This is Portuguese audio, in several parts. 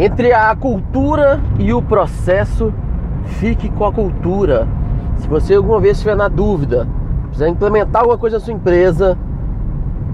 Entre a cultura e o processo, fique com a cultura. Se você alguma vez estiver na dúvida, precisar implementar alguma coisa na sua empresa,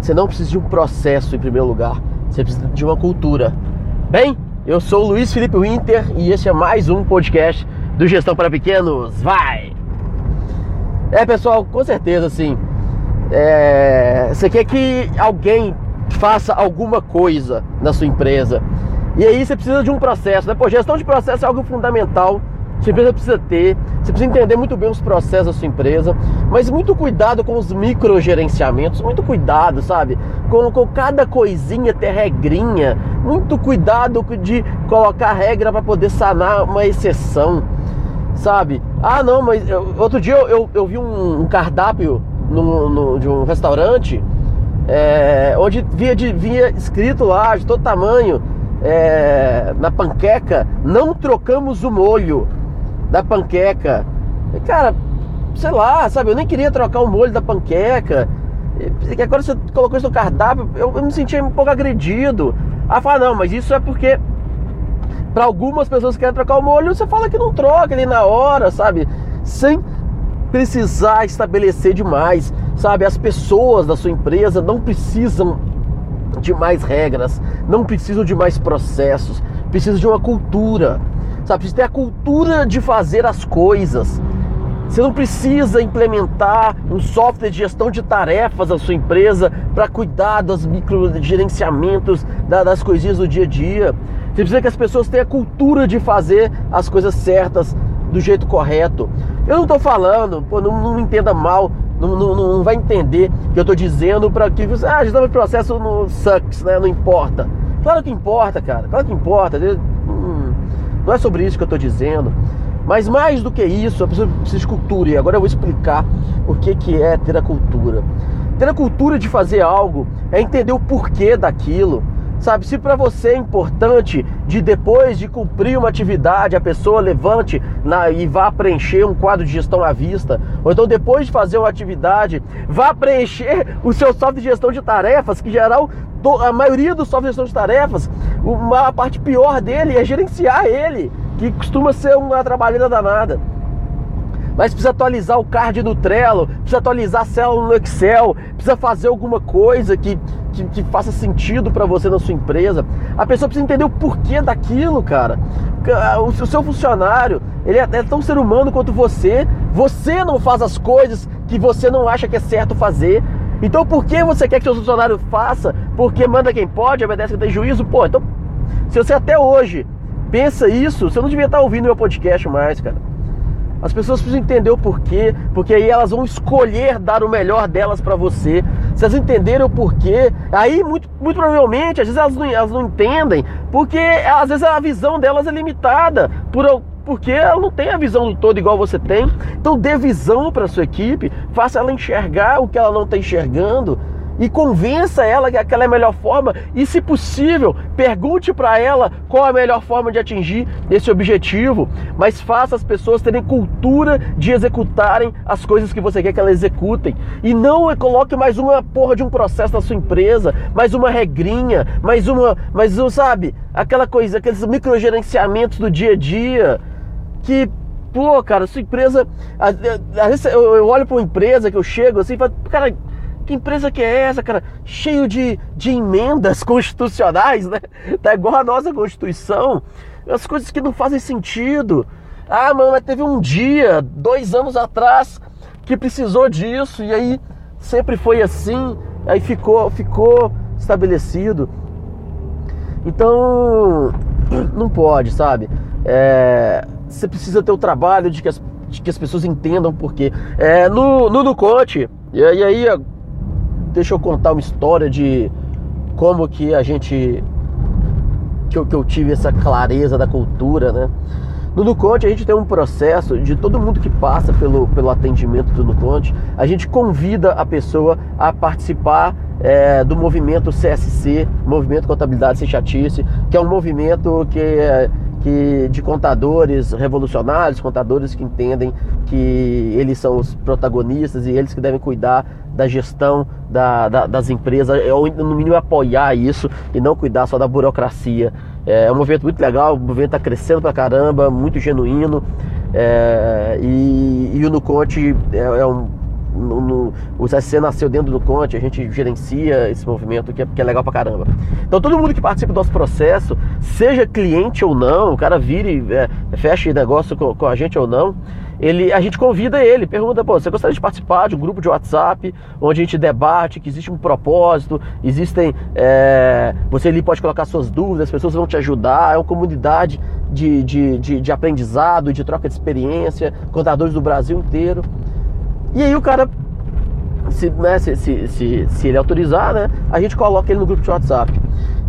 você não precisa de um processo em primeiro lugar, você precisa de uma cultura. Bem, eu sou o Luiz Felipe Winter e este é mais um podcast do Gestão para Pequenos. Vai! É pessoal, com certeza assim. É, você quer que alguém faça alguma coisa na sua empresa. E aí você precisa de um processo, né? Pô, gestão de processo é algo fundamental. Sua empresa precisa ter, você precisa entender muito bem os processos da sua empresa, mas muito cuidado com os microgerenciamentos, muito cuidado, sabe? Com, com cada coisinha ter regrinha, muito cuidado de colocar regra para poder sanar uma exceção, sabe? Ah, não, mas eu, outro dia eu, eu, eu vi um, um cardápio no, no, de um restaurante é, onde via, de, via escrito lá de todo tamanho é, na panqueca, não trocamos o molho da panqueca. Cara, sei lá, sabe, eu nem queria trocar o molho da panqueca. E agora você colocou isso no cardápio, eu, eu me senti um pouco agredido. Ah, fala, não, mas isso é porque para algumas pessoas que querem trocar o molho, você fala que não troca ali na hora, sabe? Sem precisar estabelecer demais, sabe? As pessoas da sua empresa não precisam de mais regras, não precisam de mais processos, precisam de uma cultura, sabe? Precisa ter a cultura de fazer as coisas. Você não precisa implementar um software de gestão de tarefas na sua empresa para cuidar dos microgerenciamentos das coisinhas do dia a dia. Você precisa que as pessoas tenham a cultura de fazer as coisas certas do jeito correto. Eu não estou falando, pô, não, não me entenda mal, não, não, não, vai entender que eu estou dizendo para que você, ah, gestão de processo no sucks, né? Não importa. Claro que importa, cara, claro que importa. Hum, não é sobre isso que eu estou dizendo. Mas mais do que isso, a pessoa precisa de cultura. E agora eu vou explicar o que, que é ter a cultura. Ter a cultura de fazer algo é entender o porquê daquilo Sabe, se para você é importante de depois de cumprir uma atividade, a pessoa levante na, e vá preencher um quadro de gestão à vista, ou então depois de fazer uma atividade, vá preencher o seu software de gestão de tarefas, que geral a maioria dos softwares de gestão de tarefas, uma parte pior dele é gerenciar ele, que costuma ser uma trabalhada danada mas precisa atualizar o card no Trello, precisa atualizar a célula no Excel, precisa fazer alguma coisa que, que, que faça sentido para você na sua empresa. A pessoa precisa entender o porquê daquilo, cara. O, o seu funcionário, ele é, é tão ser humano quanto você. Você não faz as coisas que você não acha que é certo fazer. Então por que você quer que seu funcionário faça? Porque manda quem pode, obedece quem tem juízo? Pô, então se você até hoje pensa isso, você não devia estar ouvindo meu podcast mais, cara. As pessoas precisam entender o porquê, porque aí elas vão escolher dar o melhor delas para você. Se elas entenderem o porquê, aí muito, muito provavelmente, às vezes elas não, elas não entendem, porque às vezes a visão delas é limitada, por, porque ela não tem a visão do todo igual você tem. Então dê visão para sua equipe, faça ela enxergar o que ela não está enxergando e convença ela que aquela é a melhor forma. E, se possível, pergunte para ela qual a melhor forma de atingir esse objetivo, mas faça as pessoas terem cultura de executarem as coisas que você quer que elas executem. E não coloque mais uma porra de um processo na sua empresa, mais uma regrinha, mais uma, mais um, sabe, aquela coisa, aqueles microgerenciamentos do dia a dia que pô, cara, sua empresa, às vezes eu olho para uma empresa que eu chego assim, e falo, cara, que empresa que é essa, cara? Cheio de, de emendas constitucionais, né? Tá igual a nossa Constituição. As coisas que não fazem sentido. Ah, mano, mas teve um dia, dois anos atrás, que precisou disso, e aí sempre foi assim, aí ficou, ficou estabelecido. Então, não pode, sabe? É, você precisa ter o trabalho de que as, de que as pessoas entendam por quê. É, no, no Duconte, e aí deixa eu contar uma história de como que a gente que eu, que eu tive essa clareza da cultura, né? No Nuconte a gente tem um processo de todo mundo que passa pelo, pelo atendimento do Nuconte, a gente convida a pessoa a participar é, do movimento CSC, Movimento Contabilidade Sem Chatice, que é um movimento que, é, que, de contadores revolucionários, contadores que entendem que eles são os protagonistas e eles que devem cuidar da gestão da, da, das empresas, ou no mínimo apoiar isso e não cuidar só da burocracia. É um movimento muito legal, o movimento está crescendo pra caramba, muito genuíno. É, e, e o Nuconte é, é um no, no, o CSC nasceu dentro do Conte, a gente gerencia esse movimento que é, que é, legal pra caramba. Então todo mundo que participa do nosso processo, seja cliente ou não, o cara vire, é, feche negócio com, com, a gente ou não, ele, a gente convida ele, pergunta, pô, você gostaria de participar de um grupo de WhatsApp onde a gente debate, que existe um propósito, existem. É, você ali pode colocar suas dúvidas, as pessoas vão te ajudar, é uma comunidade de, de, de, de aprendizado, de troca de experiência, contadores do Brasil inteiro. E aí o cara, se, né, se, se, se, se, ele autorizar, né, a gente coloca ele no grupo de WhatsApp.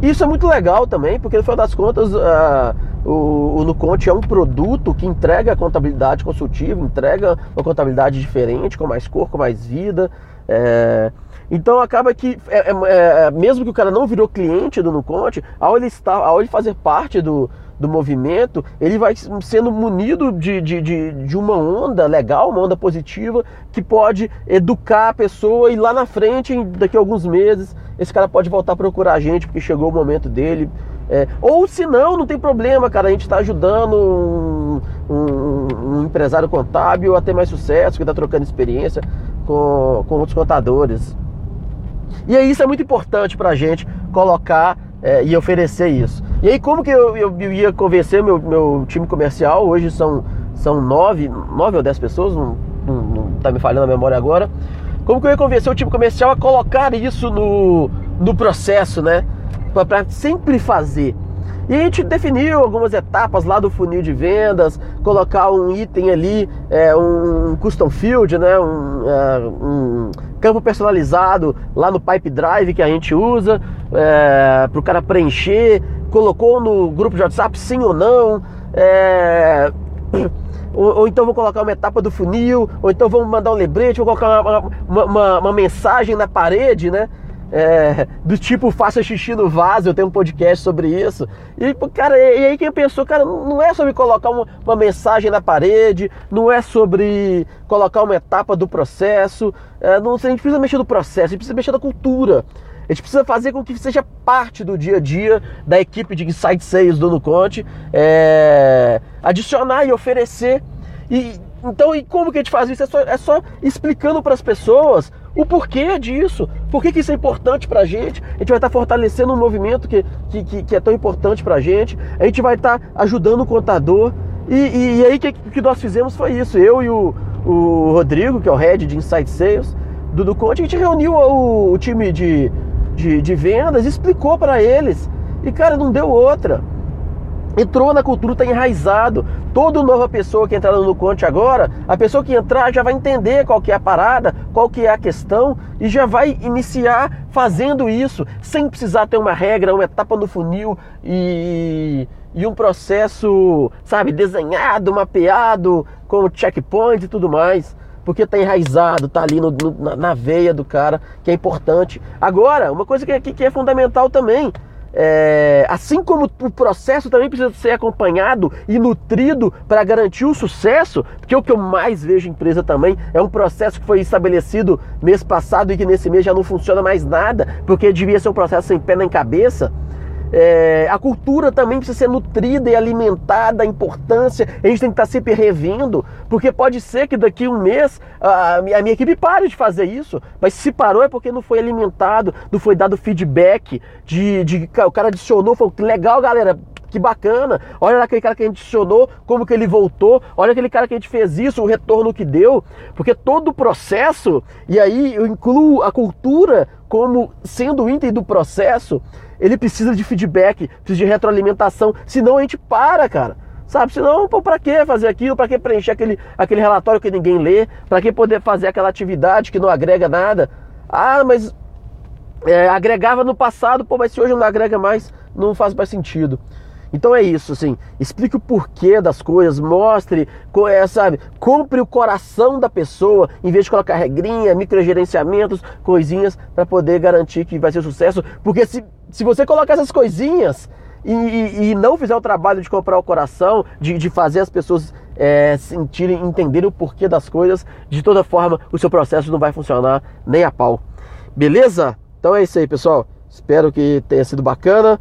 Isso é muito legal também, porque no final das contas uh, o, o Nuconte é um produto que entrega contabilidade consultiva, entrega uma contabilidade diferente, com mais cor, com mais vida. É, então acaba que, é, é, é mesmo que o cara não virou cliente do Nuconte, ao ele, estar, ao ele fazer parte do, do movimento, ele vai sendo munido de, de, de, de, uma onda legal, uma onda positiva, que pode educar a pessoa e lá na frente, daqui a alguns meses, esse cara pode voltar a procurar a gente porque chegou o momento dele. É, ou se não, não tem problema, cara, a gente está ajudando um, um, um, empresário contábil a ter mais sucesso, que está trocando experiência com, com outros contadores. E aí isso é muito importante para a gente colocar é, e oferecer isso. E aí como que eu, eu, eu, ia convencer meu, meu time comercial, hoje são, são nove, nove ou dez pessoas, não, não, não tá me falhando a memória agora. Como que eu ia convencer o time comercial a colocar isso no, no processo, né? Para sempre fazer. E a gente definiu algumas etapas lá do funil de vendas, colocar um item ali, é, um custom field, né, um, é, um, campo personalizado lá no Pipe Drive que a gente usa é, para o cara preencher, colocou no grupo de WhatsApp sim ou não. É, ou, ou, então vou colocar uma etapa do funil, ou então vamos mandar um lembrete, vou colocar uma, uma, uma, uma mensagem na parede, né? É, do tipo faça xixi no vaso, eu tenho um podcast sobre isso. E, cara, e aí quem pensou, cara, não é sobre colocar uma, uma, mensagem na parede, não é sobre colocar uma etapa do processo, é, não, a gente precisa mexer no processo, a gente precisa mexer na cultura. A gente precisa fazer com que seja parte do dia a dia da equipe de Insight Sales do Nuconte, é, adicionar e oferecer. E, então, e como que a gente faz isso? É só, é só explicando para as pessoas o porquê disso, por que, que isso é importante para a gente. A gente vai estar tá fortalecendo um movimento que, que, que, é tão importante para a gente, a gente vai estar tá ajudando o contador. E, e, e aí o que, que nós fizemos foi isso. Eu e o, o Rodrigo, que é o head de Insight Sales do Duconte, a gente reuniu o, o time de, de, de vendas, explicou para eles. E cara, não deu outra entrou na cultura, está enraizado. Toda nova pessoa que entrar no Conte agora, a pessoa que entrar já vai entender qual que é a parada, qual que é a questão e já vai iniciar fazendo isso, sem precisar ter uma regra, uma etapa no funil e, e um processo, sabe, desenhado, mapeado, com checkpoint e tudo mais. Porque está enraizado, está ali no, no, na, na, veia do cara, que é importante. Agora, uma coisa que, é, que é fundamental também, é, assim como o processo também precisa ser acompanhado e nutrido para garantir o sucesso, porque o que eu mais vejo em empresa também é um processo que foi estabelecido mês passado e que nesse mês já não funciona mais nada, porque devia ser um processo sem pé nem cabeça. É, a cultura também precisa ser nutrida e alimentada, a importância, a gente tem que estar sempre revendo, porque pode ser que daqui a um mês a, a minha equipe pare de fazer isso, mas se parou é porque não foi alimentado, não foi dado feedback, de, de o cara adicionou, falou, legal galera, que bacana, olha aquele cara que a gente adicionou, como que ele voltou, olha aquele cara que a gente fez isso, o retorno que deu, porque todo o processo, e aí eu incluo a cultura como sendo o item do processo, ele precisa de feedback, precisa de retroalimentação, senão a gente para, cara. Sabe? Senão, pô, pra que fazer aquilo? Pra que preencher aquele, aquele relatório que ninguém lê? Pra que poder fazer aquela atividade que não agrega nada? Ah, mas é, agregava no passado, pô, mas se hoje não agrega mais, não faz mais sentido. Então é isso, assim, explique o porquê das coisas, mostre, é, sabe, compre o coração da pessoa, em vez de colocar regrinha, microgerenciamentos, coisinhas para poder garantir que vai ser sucesso, porque se, se você colocar essas coisinhas, e, e, e, não fizer o trabalho de comprar o coração, de, de fazer as pessoas é, sentirem, entenderem o porquê das coisas, de toda forma o seu processo não vai funcionar nem a pau. Beleza? Então é isso aí, pessoal. Espero que tenha sido bacana.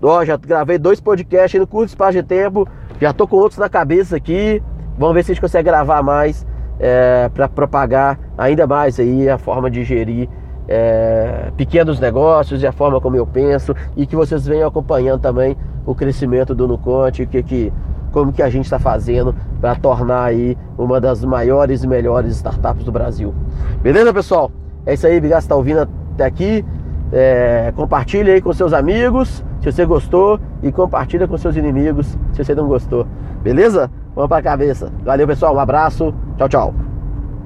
Ó, já gravei dois podcasts no curto espaço de tempo. Já tô com outros na cabeça aqui. Vamos ver se a gente consegue gravar mais é, para propagar ainda mais aí a forma de gerir é, pequenos negócios e a forma como eu penso e que vocês venham acompanhando também o crescimento do Nuconte, que, que como que a gente está fazendo para tornar aí uma das maiores e melhores startups do Brasil. Beleza, pessoal? É isso aí, obrigado por estar ouvindo até aqui. É, compartilhe aí com seus amigos se você gostou e compartilha com seus inimigos se você não gostou. Beleza? Vamos para a cabeça. Valeu, pessoal. Um abraço. Tchau, tchau.